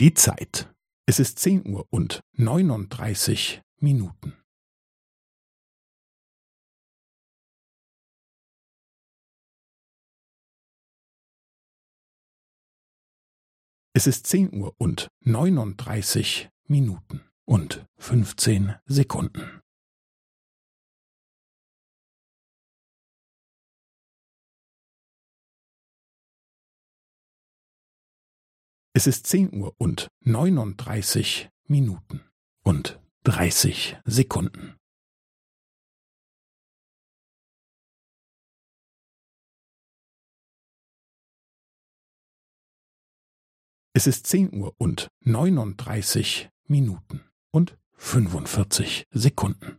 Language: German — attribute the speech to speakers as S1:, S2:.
S1: Die Zeit. Es ist zehn Uhr und neununddreißig Minuten. Es ist zehn Uhr und neununddreißig Minuten und fünfzehn Sekunden. Es ist zehn Uhr und neununddreißig Minuten und dreißig Sekunden. Es ist zehn Uhr und neununddreißig Minuten und fünfundvierzig Sekunden.